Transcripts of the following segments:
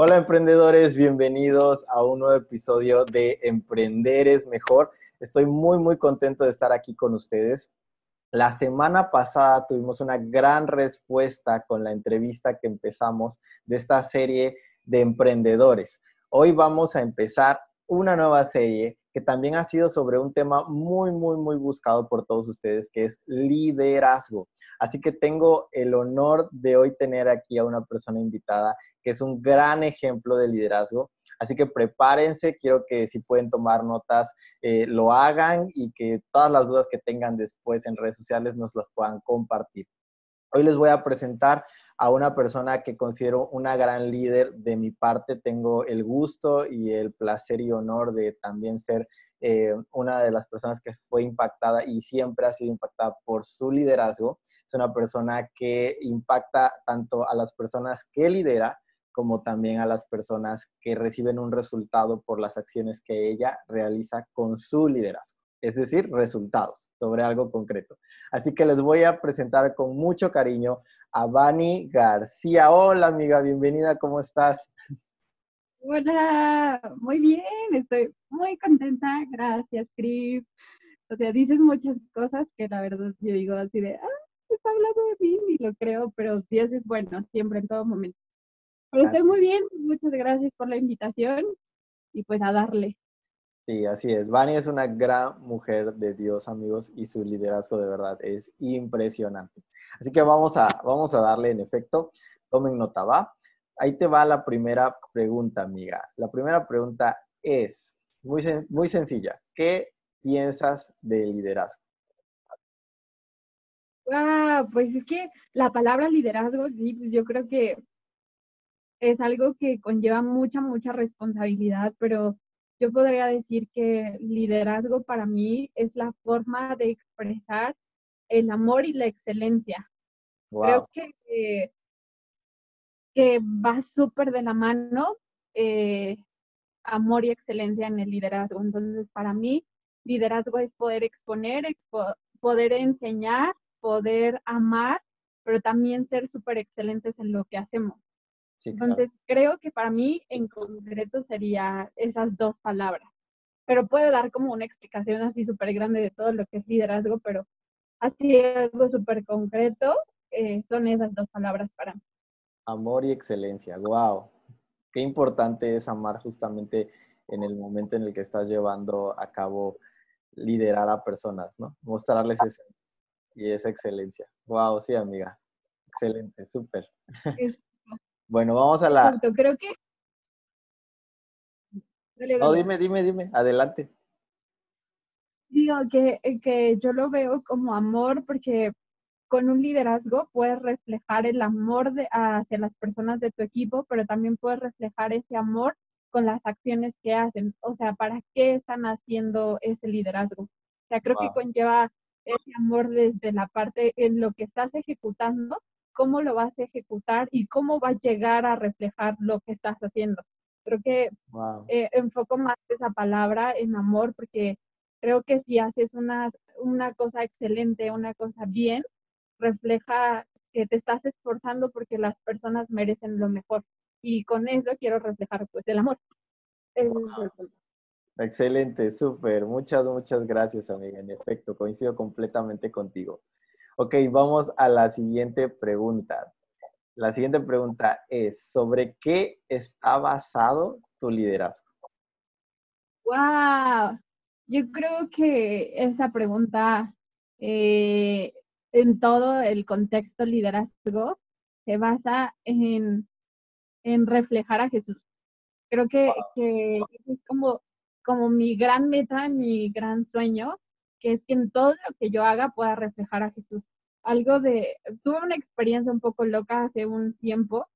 Hola emprendedores, bienvenidos a un nuevo episodio de Emprender es Mejor. Estoy muy, muy contento de estar aquí con ustedes. La semana pasada tuvimos una gran respuesta con la entrevista que empezamos de esta serie de emprendedores. Hoy vamos a empezar una nueva serie también ha sido sobre un tema muy, muy, muy buscado por todos ustedes, que es liderazgo. Así que tengo el honor de hoy tener aquí a una persona invitada que es un gran ejemplo de liderazgo. Así que prepárense, quiero que si pueden tomar notas, eh, lo hagan y que todas las dudas que tengan después en redes sociales nos las puedan compartir. Hoy les voy a presentar a una persona que considero una gran líder. De mi parte, tengo el gusto y el placer y honor de también ser eh, una de las personas que fue impactada y siempre ha sido impactada por su liderazgo. Es una persona que impacta tanto a las personas que lidera como también a las personas que reciben un resultado por las acciones que ella realiza con su liderazgo es decir, resultados sobre algo concreto. Así que les voy a presentar con mucho cariño a Vani García. Hola amiga, bienvenida, ¿cómo estás? Hola, muy bien, estoy muy contenta, gracias, Chris. O sea, dices muchas cosas que la verdad yo digo así de, ah, está hablando de mí y lo creo, pero Dios es bueno, siempre, en todo momento. Pero estoy muy bien, muchas gracias por la invitación y pues a darle. Sí, así es. Vani es una gran mujer de Dios, amigos, y su liderazgo de verdad es impresionante. Así que vamos a, vamos a darle en efecto. Tomen nota, ¿va? Ahí te va la primera pregunta, amiga. La primera pregunta es muy, muy sencilla. ¿Qué piensas de liderazgo? Ah, pues es que la palabra liderazgo, sí, pues yo creo que es algo que conlleva mucha, mucha responsabilidad, pero yo podría decir que liderazgo para mí es la forma de expresar el amor y la excelencia. Creo que, que va súper de la mano eh, amor y excelencia en el liderazgo. Entonces, para mí, liderazgo es poder exponer, poder enseñar, poder amar, pero también ser súper excelentes en lo que hacemos. Entonces, creo que para mí en concreto sería esas dos palabras. Pero puedo dar como una explicación así súper grande de todo lo que es liderazgo, pero así algo súper concreto eh, son esas dos palabras para mí. Amor y excelencia, wow. Qué importante es amar justamente en el momento en el que estás llevando a cabo liderar a personas, ¿no? Mostrarles ese y esa excelencia. Wow, sí, amiga. Excelente, súper. Bueno, vamos a la. creo que. No, dime, dime, dime, adelante. Digo que, que yo lo veo como amor porque con un liderazgo puedes reflejar el amor de, hacia las personas de tu equipo, pero también puedes reflejar ese amor con las acciones que hacen. O sea, ¿para qué están haciendo ese liderazgo? O sea, creo que conlleva ese amor desde la parte en lo que estás ejecutando, cómo lo vas a ejecutar y cómo va a llegar a reflejar lo que estás haciendo. Creo que eh, enfoco más esa palabra en amor porque creo que si haces una, una cosa excelente, una cosa bien, refleja que te estás esforzando porque las personas merecen lo mejor. Y con eso quiero reflejar pues el amor. Excelente, súper. Muchas, muchas gracias, amiga. En efecto, coincido completamente contigo. Ok, vamos a la siguiente pregunta. La siguiente pregunta es, ¿sobre qué está basado tu liderazgo? ¡Wow! Yo creo que esa pregunta eh, en todo el contexto liderazgo se basa en, reflejar a Jesús. Creo que, que es como, como mi gran meta, mi gran sueño, que es que en todo lo que yo haga pueda reflejar a Jesús. Algo de, tuve una experiencia un poco loca hace un tiempo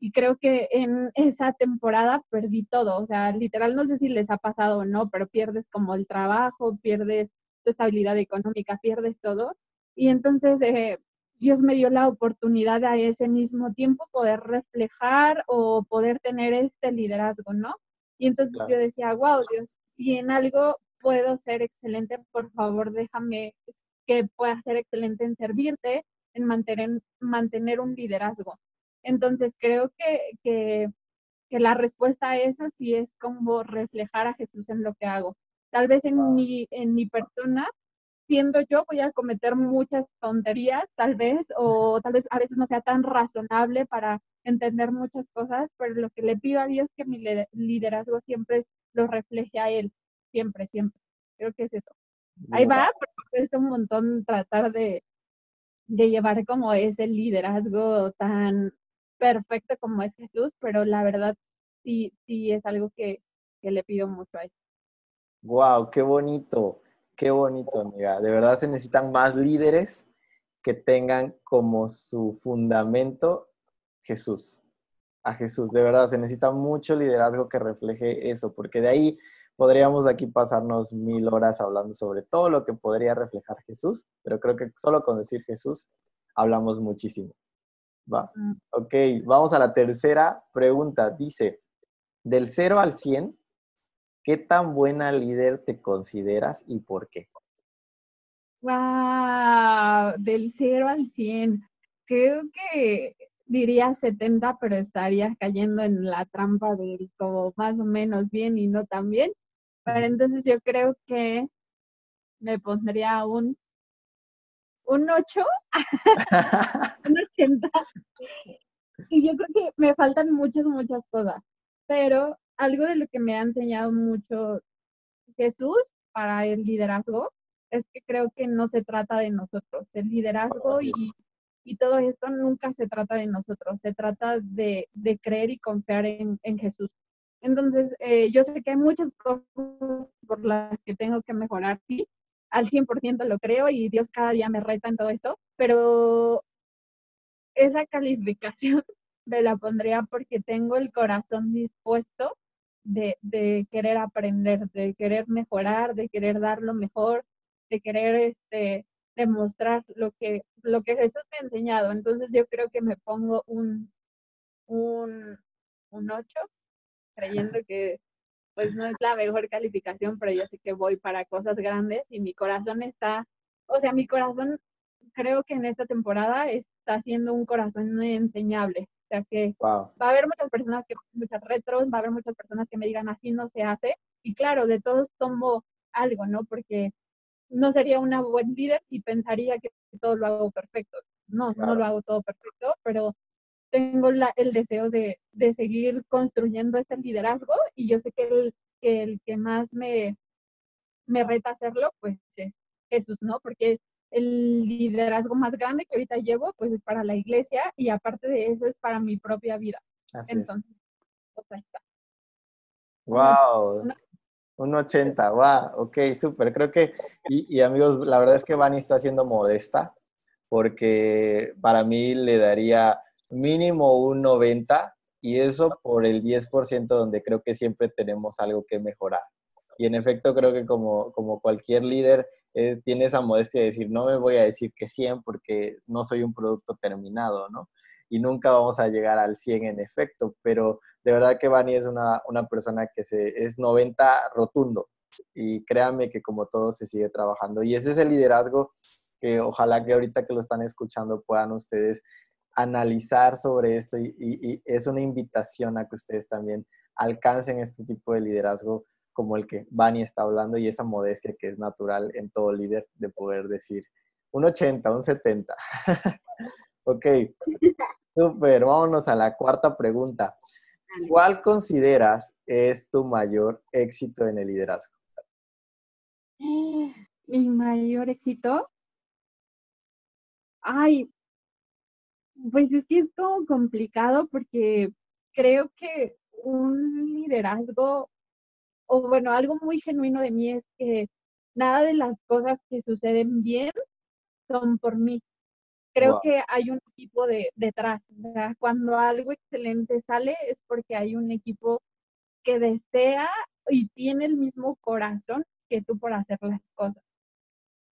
y creo que en esa temporada perdí todo, o sea, literal no sé si les ha pasado o no, pero pierdes como el trabajo, pierdes tu estabilidad económica, pierdes todo. Y entonces eh, Dios me dio la oportunidad a ese mismo tiempo poder reflejar o poder tener este liderazgo, ¿no? Y entonces yo decía, wow, Dios, si en algo puedo ser excelente, por favor déjame que pueda ser excelente en servirte, en mantener, mantener un liderazgo. Entonces creo que, que la respuesta a eso sí es como reflejar a Jesús en lo que hago. Tal vez en, mi, en mi persona, siendo yo, voy a cometer muchas tonterías, tal vez, o tal vez a veces no sea tan razonable para entender muchas cosas, pero lo que le pido a Dios es que mi liderazgo siempre lo refleje a Él, siempre, siempre. Creo que es eso. Ahí va, pero cuesta un montón tratar de, de llevar como ese liderazgo tan perfecto como es Jesús, pero la verdad sí, sí es algo que, que le pido mucho a él. Wow, qué bonito, qué bonito, amiga. De verdad se necesitan más líderes que tengan como su fundamento Jesús. A Jesús, de verdad, se necesita mucho liderazgo que refleje eso, porque de ahí podríamos aquí pasarnos mil horas hablando sobre todo lo que podría reflejar Jesús, pero creo que solo con decir Jesús hablamos muchísimo. Va. Mm. Ok, vamos a la tercera pregunta. Dice, del 0 al 100, ¿qué tan buena líder te consideras y por qué? Wow, del 0 al 100. Creo que diría 70, pero estaría cayendo en la trampa del como más o menos bien y no tan bien. Pero entonces yo creo que me pondría un un 8, un 80. Y yo creo que me faltan muchas, muchas cosas, pero algo de lo que me ha enseñado mucho Jesús para el liderazgo es que creo que no se trata de nosotros. El liderazgo y, y todo esto nunca se trata de nosotros, se trata de, de creer y confiar en, en Jesús. Entonces, eh, yo sé que hay muchas cosas por las que tengo que mejorar, sí, al 100% lo creo y Dios cada día me reta en todo esto, pero esa calificación me la pondría porque tengo el corazón dispuesto de, de, querer aprender, de querer mejorar, de querer dar lo mejor, de querer este, demostrar lo que, lo que Jesús me ha enseñado. Entonces yo creo que me pongo un, un, un 8, creyendo que pues no es la mejor calificación, pero yo sé que voy para cosas grandes y mi corazón está, o sea, mi corazón creo que en esta temporada está siendo un corazón enseñable. O sea que va a haber muchas personas que muchas retros, va a haber muchas personas que me digan así no se hace. Y claro, de todos tomo algo, ¿no? Porque no sería una buen líder y pensaría que todo lo hago perfecto. No, no lo hago todo perfecto, pero tengo la, el deseo de, de, seguir construyendo este liderazgo y yo sé que el que, el que más me, me reta hacerlo, pues es Jesús, ¿no? Porque el liderazgo más grande que ahorita llevo, pues es para la iglesia y aparte de eso es para mi propia vida. Entonces, pues ahí está. Wow. Un 80, wow, ok, súper. Creo que, y, y, amigos, la verdad es que Vani está siendo modesta, porque para mí le daría mínimo un 90 y eso por el 10% donde creo que siempre tenemos algo que mejorar. Y en efecto creo que como, como cualquier líder eh, tiene esa modestia de decir, no me voy a decir que 100 porque no soy un producto terminado, ¿no? Y nunca vamos a llegar al 100 en efecto, pero de verdad que Vani es una, una persona que se, es 90 rotundo y créanme que como todo se sigue trabajando. Y ese es el liderazgo que ojalá que ahorita que lo están escuchando puedan ustedes analizar sobre esto y, es una invitación a que ustedes también alcancen este tipo de liderazgo como el que Bani está hablando y esa modestia que es natural en todo líder de poder decir un 80, un 70. ok, súper, vámonos a la cuarta pregunta. ¿Cuál consideras es tu mayor éxito en el liderazgo? Mi mayor éxito. Ay, pues es que es como complicado porque creo que un liderazgo, o bueno, algo muy genuino de mí es que nada de las cosas que suceden bien son por mí. Creo que hay un equipo de, detrás. O sea, cuando algo excelente sale es porque hay un equipo que desea y tiene el mismo corazón que tú por hacer las cosas.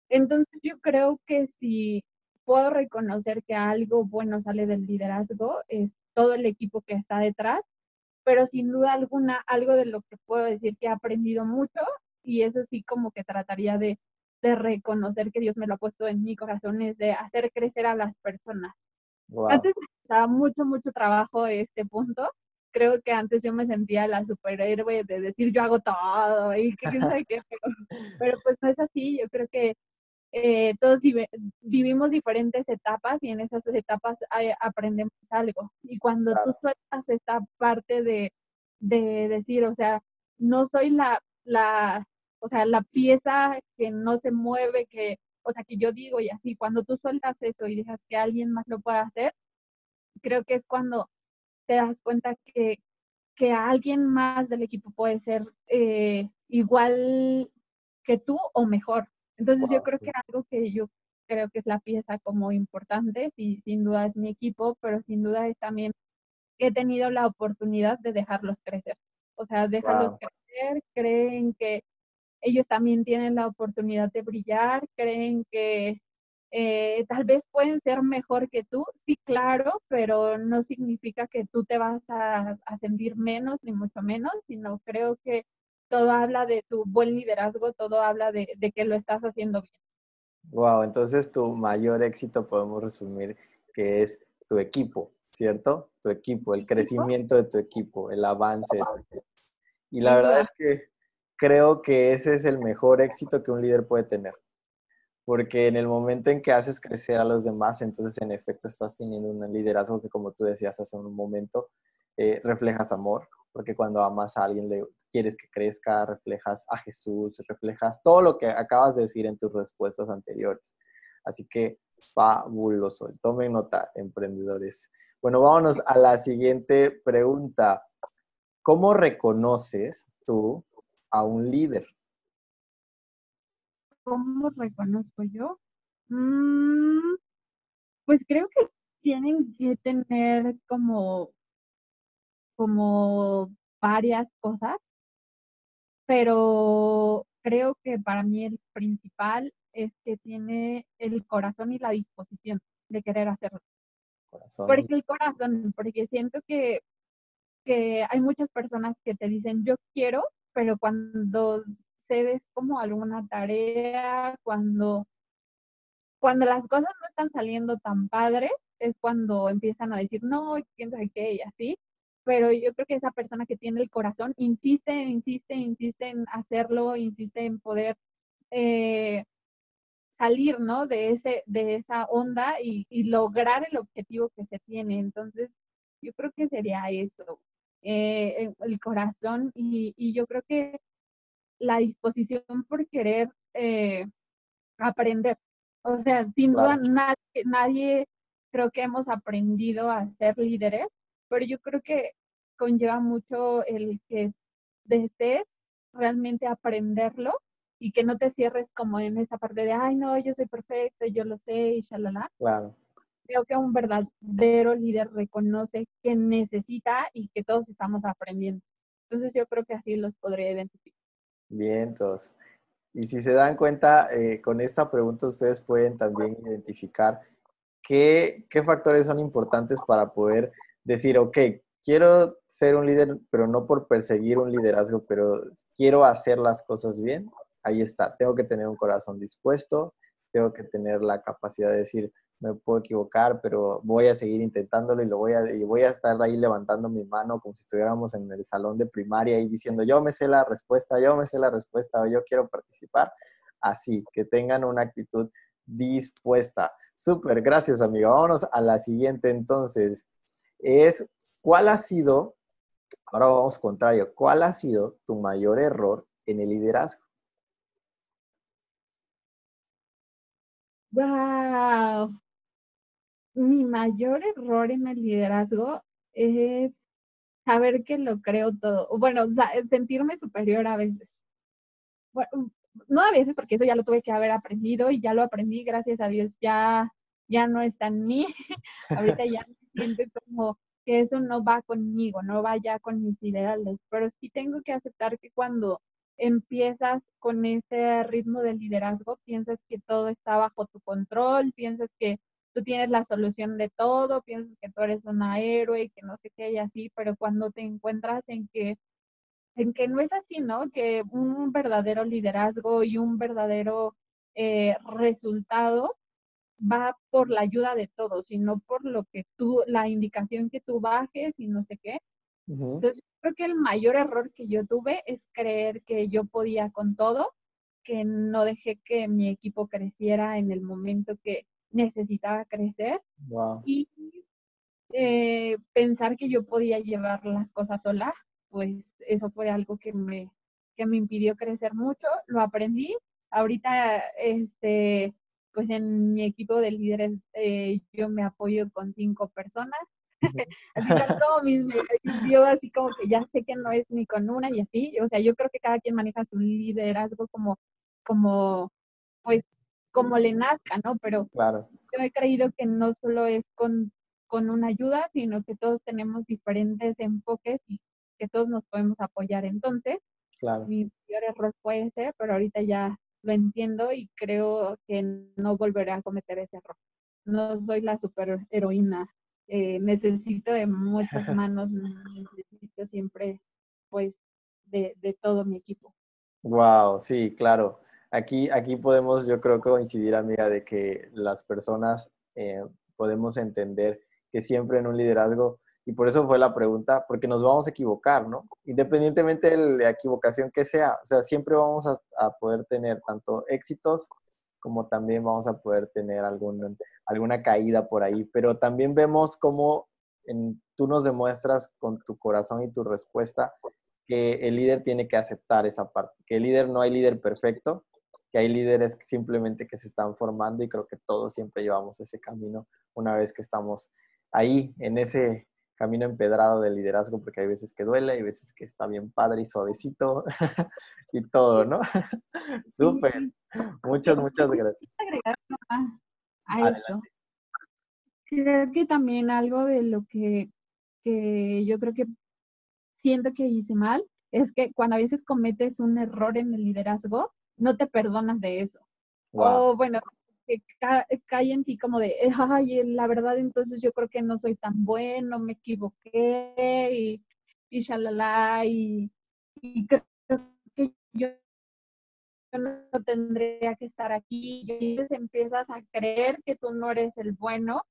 Entonces yo creo que si puedo reconocer que algo bueno sale del liderazgo, es todo el equipo que está detrás, pero sin duda alguna, algo de lo que puedo decir que he aprendido mucho, y eso sí como que trataría de, de reconocer que Dios me lo ha puesto en mi corazón, es de hacer crecer a las personas. Antes estaba mucho, mucho trabajo este punto. creo que antes yo me sentía la superhéroe de decir yo hago todo y quién sabe qué, pero, pues no es así. Yo creo que eh, todos vivimos diferentes etapas y en esas etapas aprendemos algo. Y cuando tú sueltas esta parte de, de decir, o sea, no soy la, la, o sea, la pieza que no se mueve, que, o sea, que yo digo y así, cuando tú sueltas eso y dejas que alguien más lo pueda hacer, creo que es cuando te das cuenta que, que alguien más del equipo puede ser eh, igual que tú o mejor. Entonces yo creo que algo que yo creo que es la pieza como importante, sí, sin duda es mi equipo, pero sin duda es también que he tenido la oportunidad de dejarlos crecer. O sea, déjalos crecer, creen que ellos también tienen la oportunidad de brillar, creen que eh, tal vez pueden ser mejor que tú, sí, claro, pero no significa que tú te vas a, sentir menos, ni mucho menos, sino creo que todo habla de tu buen liderazgo, todo habla de, que lo estás haciendo bien. Wow, entonces tu mayor éxito podemos resumir que es tu equipo, ¿cierto? Tu equipo, el crecimiento de tu equipo, el avance de tu equipo. Y la verdad es que creo que ese es el mejor éxito que un líder puede tener. Porque en el momento en que haces crecer a los demás, entonces en efecto estás teniendo un liderazgo que, como tú decías hace un momento, eh, reflejas amor, porque cuando amas a alguien le quieres que crezca, reflejas a Jesús, reflejas todo lo que acabas de decir en tus respuestas anteriores. Así que fabuloso. Tomen nota, emprendedores. Bueno, vámonos a la siguiente pregunta. ¿Cómo reconoces tú a un líder? ¿Cómo reconozco yo? Mm, pues creo que tienen que tener como, como varias cosas, pero creo que para mí el principal es que tiene el corazón y la disposición de querer hacerlo. Porque el corazón, porque siento que que hay muchas personas que te dicen yo quiero, pero cuando cedes como alguna tarea, cuando, cuando las cosas no están saliendo tan padres, es cuando empiezan a decir no, quién sabe qué y así. Pero yo creo que esa persona que tiene el corazón insiste, insiste, insiste en hacerlo, insiste en poder eh, salir, ¿no? De, ese, de esa onda y, y, lograr el objetivo que se tiene. Entonces, yo creo que sería eso. Eh, el corazón y, yo creo que la disposición por querer eh, aprender. O sea, sin duda nadie, nadie creo que hemos aprendido a ser líderes, pero yo creo que conlleva mucho el que desees realmente aprenderlo y que no te cierres como en esa parte de, ay, no, yo soy perfecto, yo lo sé y shalala. Claro creo que un verdadero líder reconoce que necesita y que todos estamos aprendiendo. Entonces yo creo que así los podría identificar. Bien, todos. Y si se dan cuenta, eh, con esta pregunta ustedes pueden también identificar qué, qué factores son importantes para poder decir, ok, quiero ser un líder, pero no por perseguir un liderazgo, pero quiero hacer las cosas bien. Ahí está, tengo que tener un corazón dispuesto, tengo que tener la capacidad de decir, me puedo equivocar, pero voy a seguir intentándolo y lo voy a, y voy a estar ahí levantando mi mano como si estuviéramos en el salón de primaria y diciendo yo me sé la respuesta, yo me sé la respuesta o yo quiero participar. Así, que tengan una actitud dispuesta. Súper, gracias amigo. Vámonos a la siguiente entonces. Es, ¿cuál ha sido, ahora vamos contrario, cuál ha sido tu mayor error en el liderazgo? Wow mi mayor error en el liderazgo es saber que lo creo todo. Bueno, sentirme superior a veces. Bueno, no a veces, porque eso ya lo tuve que haber aprendido y ya lo aprendí, gracias a Dios, ya, ya no está en mí. Ahorita ya me siento como que eso no va conmigo, no va ya con mis ideales, pero sí tengo que aceptar que cuando empiezas con ese ritmo de liderazgo, piensas que todo está bajo tu control, piensas que tú tienes la solución de todo, piensas que tú eres una héroe y que no sé qué y así, pero cuando te encuentras en que en que no es así, ¿no? Que un verdadero liderazgo y un verdadero eh, resultado va por la ayuda de todos y no por lo que tú, la indicación que tú bajes y no sé qué. Entonces, creo que el mayor error que yo tuve es creer que yo podía con todo, que no dejé que mi equipo creciera en el momento que necesitaba crecer y eh, pensar que yo podía llevar las cosas sola, pues eso fue algo que me, que me impidió crecer mucho, lo aprendí. Ahorita, este, pues en mi equipo de líderes eh, yo me apoyo con cinco personas. así con todo mis, yo así como que ya sé que no es ni con una y así, o sea, yo creo que cada quien maneja su liderazgo como, como, pues, como le nazca, ¿no? Pero claro. yo he creído que no solo es con, con una ayuda, sino que todos tenemos diferentes enfoques y que todos nos podemos apoyar. Entonces, claro. mi mayor error fue ese, pero ahorita ya lo entiendo y creo que no volveré a cometer ese error. No soy la super heroína. Eh, necesito de muchas manos, necesito siempre, pues, de, de todo mi equipo. Wow, sí, claro. Aquí, aquí podemos, yo creo coincidir, amiga, de que las personas eh, podemos entender que siempre en un liderazgo y por eso fue la pregunta, porque nos vamos a equivocar, ¿no? Independientemente de la equivocación que sea, o sea, siempre vamos a, poder tener tanto éxitos como también vamos a poder tener algún, alguna caída por ahí, pero también vemos cómo en, tú nos demuestras con tu corazón y tu respuesta que el líder tiene que aceptar esa parte, que el líder no hay líder perfecto, que hay líderes simplemente que se están formando y creo que todos siempre llevamos ese camino una vez que estamos ahí en ese camino empedrado del liderazgo, porque hay veces que duele, hay veces que está bien padre y suavecito y todo, ¿no? Súper. Muchas, muchas gracias. a esto. Creo que también algo de lo que, que yo creo que siento que hice mal es que cuando a veces cometes un error en el liderazgo, no te perdonas de eso. O bueno, que cae en ti como de, ay, la verdad, entonces yo creo que no soy tan bueno, me equivoqué y, y shalala, y, y creo que yo no tendría que estar aquí. Y entonces empiezas a creer que tú no eres el bueno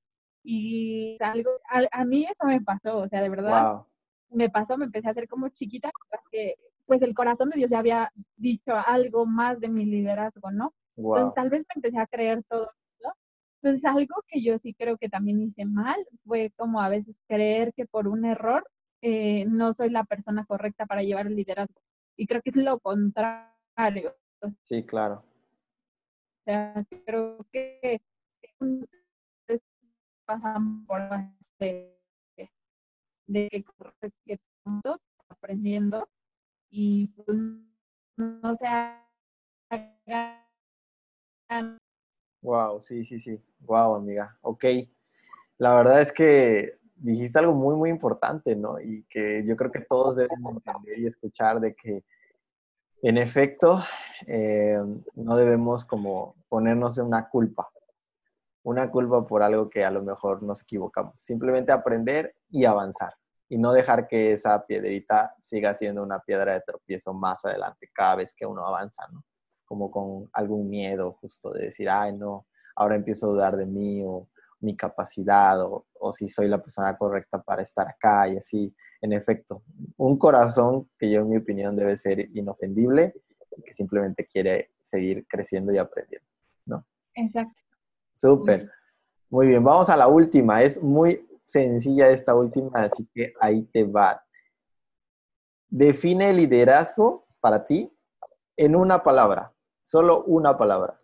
y algo, a, mí eso me pasó, o sea, de verdad, me pasó, me empecé a hacer como chiquita, porque pues el corazón de Dios ya había dicho algo más de mi liderazgo, ¿no? Entonces tal vez me empecé a creer todo ¿no? Entonces algo que yo sí creo que también hice mal fue como a veces creer que por un error eh, no soy la persona correcta para llevar el liderazgo. Y creo que es lo contrario. Sí, claro. O sea, creo que pasamos por de, de que aprendiendo y pues, no se haga Wow, sí, sí, sí. Wow, amiga. Ok. La verdad es que dijiste algo muy, muy importante, ¿no? Y que yo creo que todos deben entender y escuchar de que, en efecto, eh, no debemos como ponernos en una culpa, una culpa por algo que a lo mejor nos equivocamos. Simplemente aprender y avanzar y no dejar que esa piedrita siga siendo una piedra de tropiezo más adelante cada vez que uno avanza, ¿no? Como con algún miedo justo de decir, ay, no, ahora empiezo a dudar de mí o mi capacidad o, si soy la persona correcta para estar acá y así. En efecto, un corazón que yo en mi opinión debe ser inofendible y que simplemente quiere seguir creciendo y aprendiendo, ¿no? Exacto. Súper. Muy bien, vamos a la última. Es muy sencilla esta última, así que ahí te va. Define liderazgo para ti en una palabra. Solo una palabra.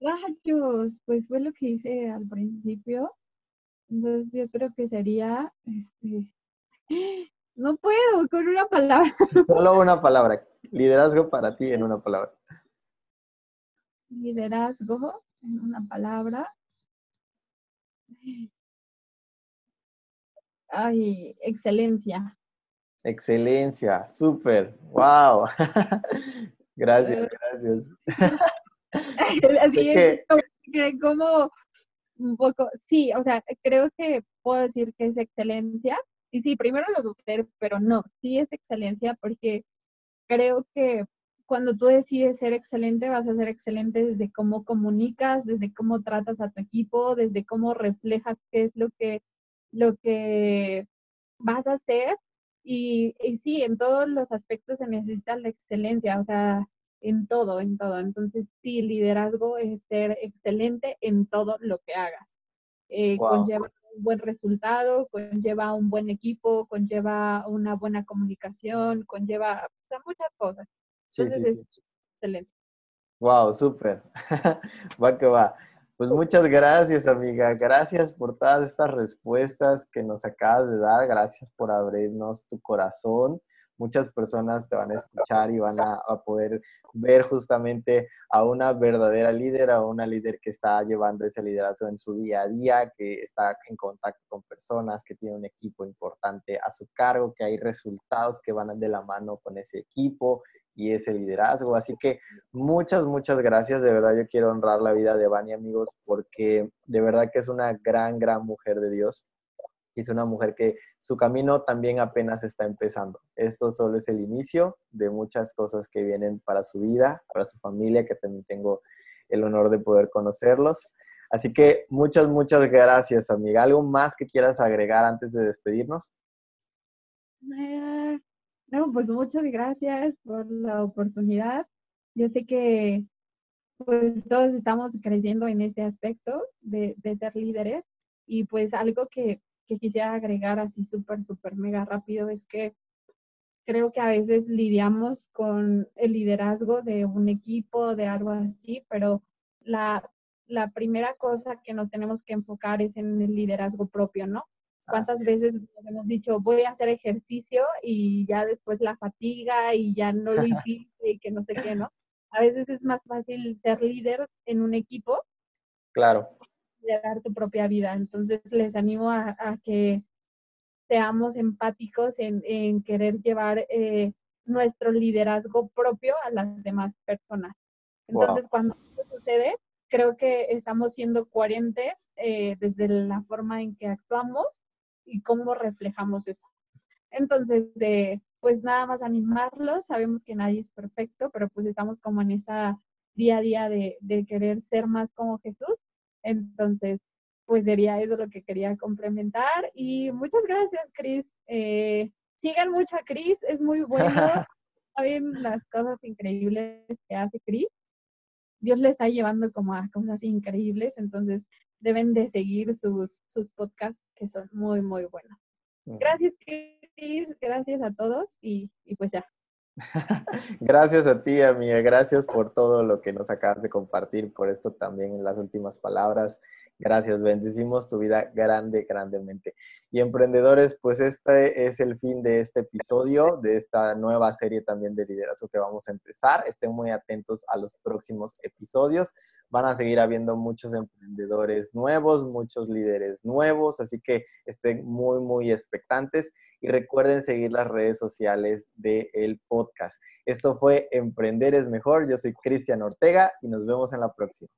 Rayos, pues fue lo que hice al principio. Entonces yo creo que sería, este, no puedo con una palabra. Solo una palabra. Liderazgo para ti en una palabra. Liderazgo en una palabra. Ay, excelencia. Excelencia, súper, wow. Gracias, gracias. Así es, como, un poco, sí, o sea, creo que puedo decir que es excelencia. Y sí, primero lo dudé, pero no, sí es excelencia porque creo que cuando tú decides ser excelente, vas a ser excelente desde cómo comunicas, desde cómo tratas a tu equipo, desde cómo reflejas qué es lo que, lo que vas a hacer. Y, y sí, en todos los aspectos se necesita la excelencia, o sea, en todo, en todo. Entonces, sí, liderazgo es ser excelente en todo lo que hagas. Eh, conlleva un buen resultado, conlleva un buen equipo, conlleva una buena comunicación, conlleva muchas cosas. Entonces, es excelente. Wow, súper. va que va. Pues muchas gracias, amiga. Gracias por todas estas respuestas que nos acabas de dar. Gracias por abrirnos tu corazón muchas personas te van a escuchar y van a, poder ver justamente a una verdadera líder, a una líder que está llevando ese liderazgo en su día a día, que está en contacto con personas, que tiene un equipo importante a su cargo, que hay resultados que van de la mano con ese equipo y ese liderazgo. Así que muchas, muchas gracias. De verdad yo quiero honrar la vida de Vani, amigos, porque de verdad que es una gran, gran mujer de Dios es una mujer que su camino también apenas está empezando. Esto solo es el inicio de muchas cosas que vienen para su vida, para su familia, que también tengo el honor de poder conocerlos. Así que muchas, muchas gracias, amiga. ¿Algo más que quieras agregar antes de despedirnos? Eh, no, pues muchas gracias por la oportunidad. Yo sé que pues todos estamos creciendo en este aspecto de, de ser líderes y pues algo que que quisiera agregar así súper, súper mega rápido es que creo que a veces lidiamos con el liderazgo de un equipo, de algo así, pero la, la primera cosa que nos tenemos que enfocar es en el liderazgo propio, ¿no? ¿Cuántas veces nos hemos dicho, voy a hacer ejercicio y ya después la fatiga y ya no lo hiciste y que no sé qué, ¿no? A veces es más fácil ser líder en un equipo. Claro dar tu propia vida. Entonces les animo a, que seamos empáticos en, querer llevar eh, nuestro liderazgo propio a las demás personas. Entonces, cuando eso sucede, creo que estamos siendo coherentes eh, desde la forma en que actuamos y cómo reflejamos eso. Entonces, eh, pues nada más animarlos, sabemos que nadie es perfecto, pero pues estamos como en esa día a día de, de querer ser más como Jesús entonces, pues sería eso lo que quería complementar. Y muchas gracias, Cris. Eh, sigan mucho a Cris, es muy bueno. Saben las cosas increíbles que hace Cris. Dios le está llevando como a cosas increíbles, entonces deben de seguir sus, sus podcasts que son muy, muy buenos. Gracias, Cris, gracias a todos y, y pues ya. Gracias a ti, amiga. Gracias por todo lo que nos acabas de compartir, por esto también en las últimas palabras. Gracias, bendecimos tu vida grande, grandemente. Y emprendedores, pues este es el fin de este episodio, de esta nueva serie también de liderazgo que vamos a empezar. Estén muy atentos a los próximos episodios van a seguir habiendo muchos emprendedores nuevos, muchos líderes nuevos, así que estén muy, muy expectantes y recuerden seguir las redes sociales del podcast. Esto fue Emprender es Mejor, yo soy Cristian Ortega y nos vemos en la próxima.